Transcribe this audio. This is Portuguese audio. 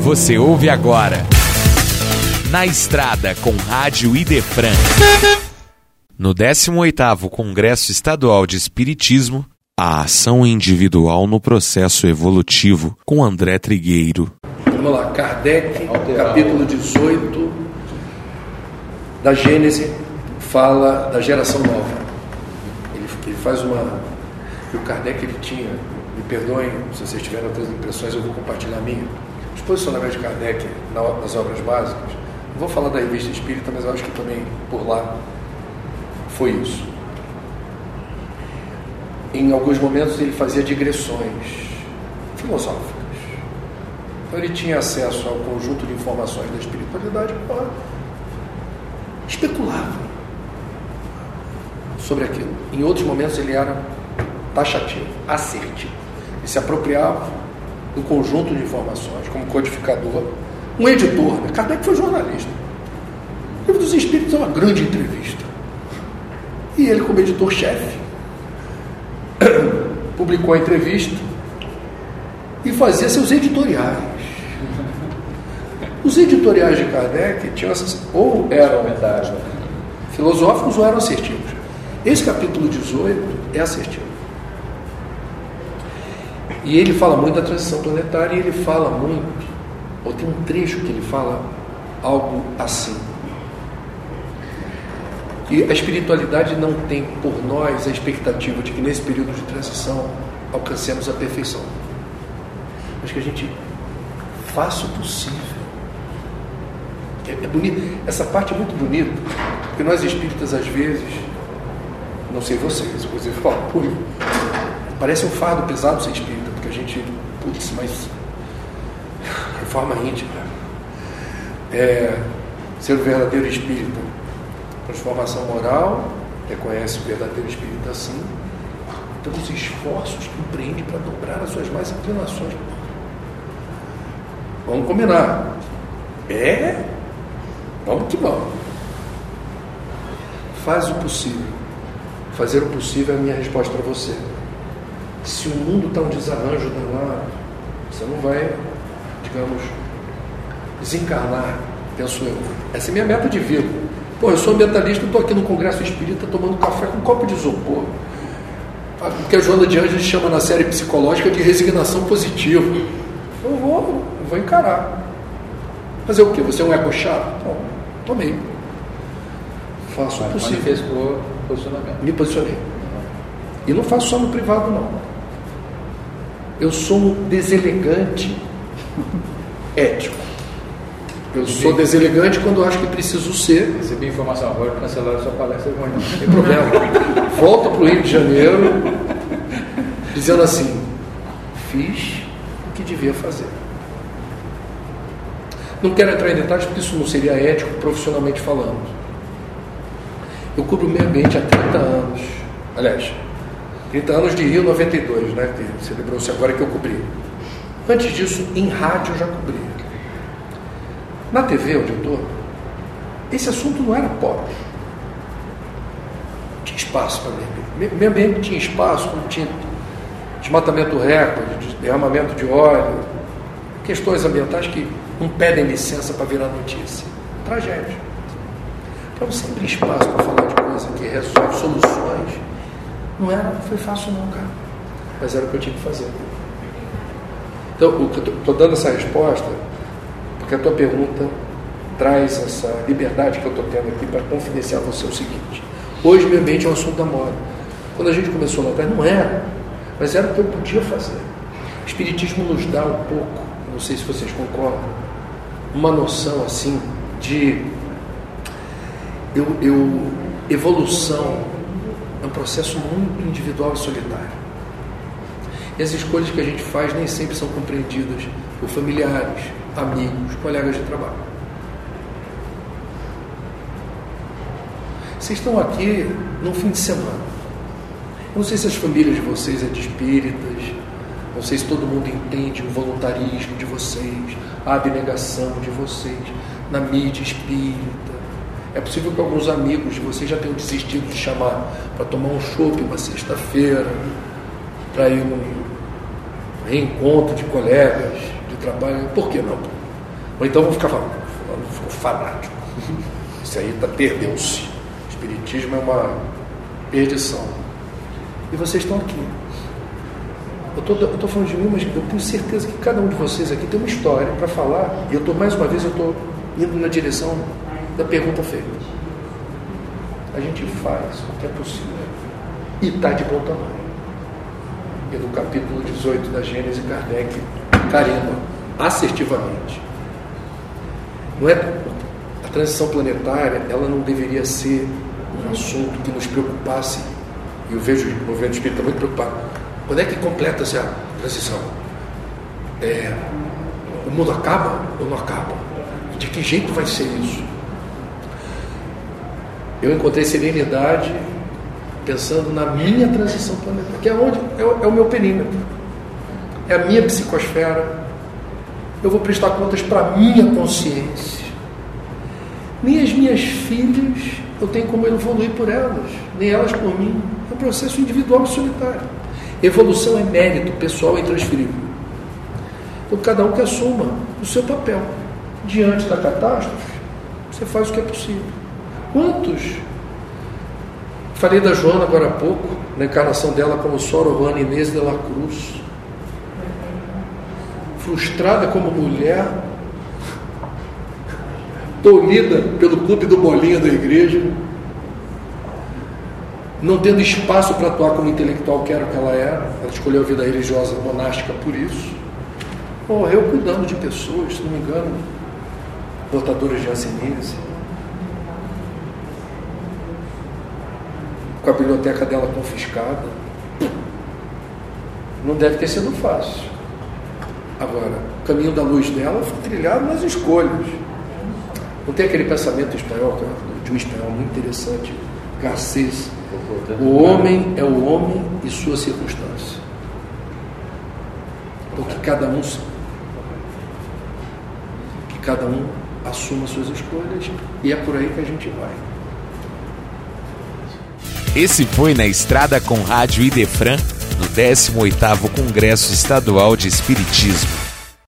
Você ouve agora. Na Estrada com Rádio Idefran. No 18º Congresso Estadual de Espiritismo, a ação individual no processo evolutivo com André Trigueiro. Vamos lá, Kardec, capítulo 18 da Gênese, fala da geração nova. Ele, ele faz uma. O Kardec ele tinha, me perdoem se vocês tiverem outras impressões, eu vou compartilhar a minha. Os posicionamentos de Kardec nas obras básicas, vou falar da revista espírita, mas acho que também por lá foi isso. Em alguns momentos ele fazia digressões filosóficas. Então ele tinha acesso ao conjunto de informações da espiritualidade para especulava sobre aquilo. Em outros momentos ele era taxativo, assertivo. Ele se apropriava do conjunto de informações como codificador, um editor. Né? Kardec foi jornalista. O livro dos Espíritos é uma grande entrevista. E ele, como editor-chefe, publicou a entrevista e fazia seus editoriais. Os editoriais de Kardec tinham ou eram filosóficos ou eram assertivos. Esse capítulo 18 é assertivo. E ele fala muito da transição planetária e ele fala muito, ou tem um trecho que ele fala algo assim. E a espiritualidade não tem por nós a expectativa de que nesse período de transição alcancemos a perfeição. Mas que a gente faça o possível. É, é bonito. Essa parte é muito bonita, porque nós espíritas, às vezes, não sei vocês, inclusive falo parece um fardo pesado ser espírita, porque a gente, putz, mas reforma íntima, é, ser o verdadeiro espírita transformação moral, reconhece o verdadeiro espírito assim, então os esforços que empreende para dobrar as suas mais inclinações. Vamos combinar. É, vamos que vamos. Faz o possível. Fazer o possível é a minha resposta para você. Se o mundo está um desarranjo danado, você não vai, digamos, desencarnar, penso eu. Essa é a minha meta de vida. Pô, eu sou ambientalista, estou aqui no Congresso Espírita tomando café com um copo de isopor. O que a Joana de Anjos chama na série psicológica de resignação positiva. Eu vou, eu vou encarar. Fazer o quê? Você é um eco chato? Não, tomei. Faço o possível. Manifestou posicionamento. Me posicionei. E não faço só no privado, não. Eu sou um deselegante ético. Eu sou deselegante quando acho que preciso ser. Recebi informação agora cancelaram sua palestra amanhã. Não tem problema. Volta para o Rio de Janeiro dizendo assim: fiz o que devia fazer. Não quero entrar em detalhes porque isso não seria ético profissionalmente falando. Eu cubro o meio ambiente há 30 anos. Aliás, 30 anos de Rio 92, né? Que celebrou-se agora que eu cobri. Antes disso, em rádio eu já cobri. Na TV onde eu estou, esse assunto não era pobre. Tinha espaço para ambiente. Meio ambiente tinha espaço, como tinha desmatamento recorde, derramamento de óleo, questões ambientais que não pedem licença para virar notícia. Tragédia. Então sempre espaço para falar de coisa que resolve soluções. Não era, não foi fácil não, cara. Mas era o que eu tinha que fazer. Então, estou dando essa resposta porque a tua pergunta traz essa liberdade que eu estou tendo aqui para confidenciar você o seguinte. Hoje, meu ambiente é um assunto da moda. Quando a gente começou lá atrás, não era, mas era o que eu podia fazer. O Espiritismo nos dá um pouco, não sei se vocês concordam, uma noção assim de eu, eu, evolução é um processo muito individual e solitário. E as escolhas que a gente faz nem sempre são compreendidas por familiares, amigos, colegas de trabalho. Vocês estão aqui num fim de semana. não sei se as famílias de vocês é de espíritas, não sei se todo mundo entende o voluntarismo de vocês, a abnegação de vocês na mídia espírita. É possível que alguns amigos de vocês já tenham desistido de chamar para tomar um chopp uma sexta-feira, para ir num reencontro de colegas trabalho. Por que não? Ou então vão ficar falando, falando ficou fanático. Isso aí tá, perdeu-se. Espiritismo é uma perdição. E vocês estão aqui. Eu estou falando de mim, mas eu tenho certeza que cada um de vocês aqui tem uma história para falar. E eu estou, mais uma vez, eu estou indo na direção da pergunta feita. A gente faz o que é possível. E está de bom tamanho. E no capítulo 18 da Gênesis, Kardec carimba assertivamente. Não é a transição planetária, ela não deveria ser um assunto que nos preocupasse. E eu vejo o movimento espírita muito preocupado. Quando é que completa-se a transição? É, o mundo acaba ou não acaba? De que jeito vai ser isso? Eu encontrei serenidade pensando na minha transição planetária, que é onde é o, é o meu perímetro, é a minha psicosfera. Eu vou prestar contas para a minha consciência. Nem as minhas filhas eu tenho como evoluir por elas, nem elas por mim. É um processo individual e solitário. Evolução é mérito, pessoal é intransferível. Então cada um que assuma o seu papel. Diante da catástrofe, você faz o que é possível. Quantos Falei da Joana agora há pouco, na encarnação dela como Sor Juana Inês de la Cruz. Frustrada como mulher, tolhida pelo clube do bolinha da igreja, não tendo espaço para atuar como intelectual que era que ela era, ela escolheu a vida religiosa monástica por isso. Morreu cuidando de pessoas, se não me engano, portadores de anseníase. Com a biblioteca dela confiscada. Não deve ter sido fácil. Agora, o caminho da luz dela foi trilhado nas escolhas. Não tem aquele pensamento espanhol, é de um espanhol muito interessante, Garcês. O homem é o homem e sua circunstância. Então que cada um que cada um assuma suas escolhas e é por aí que a gente vai. Esse foi Na Estrada com Rádio Idefran, no 18º Congresso Estadual de Espiritismo.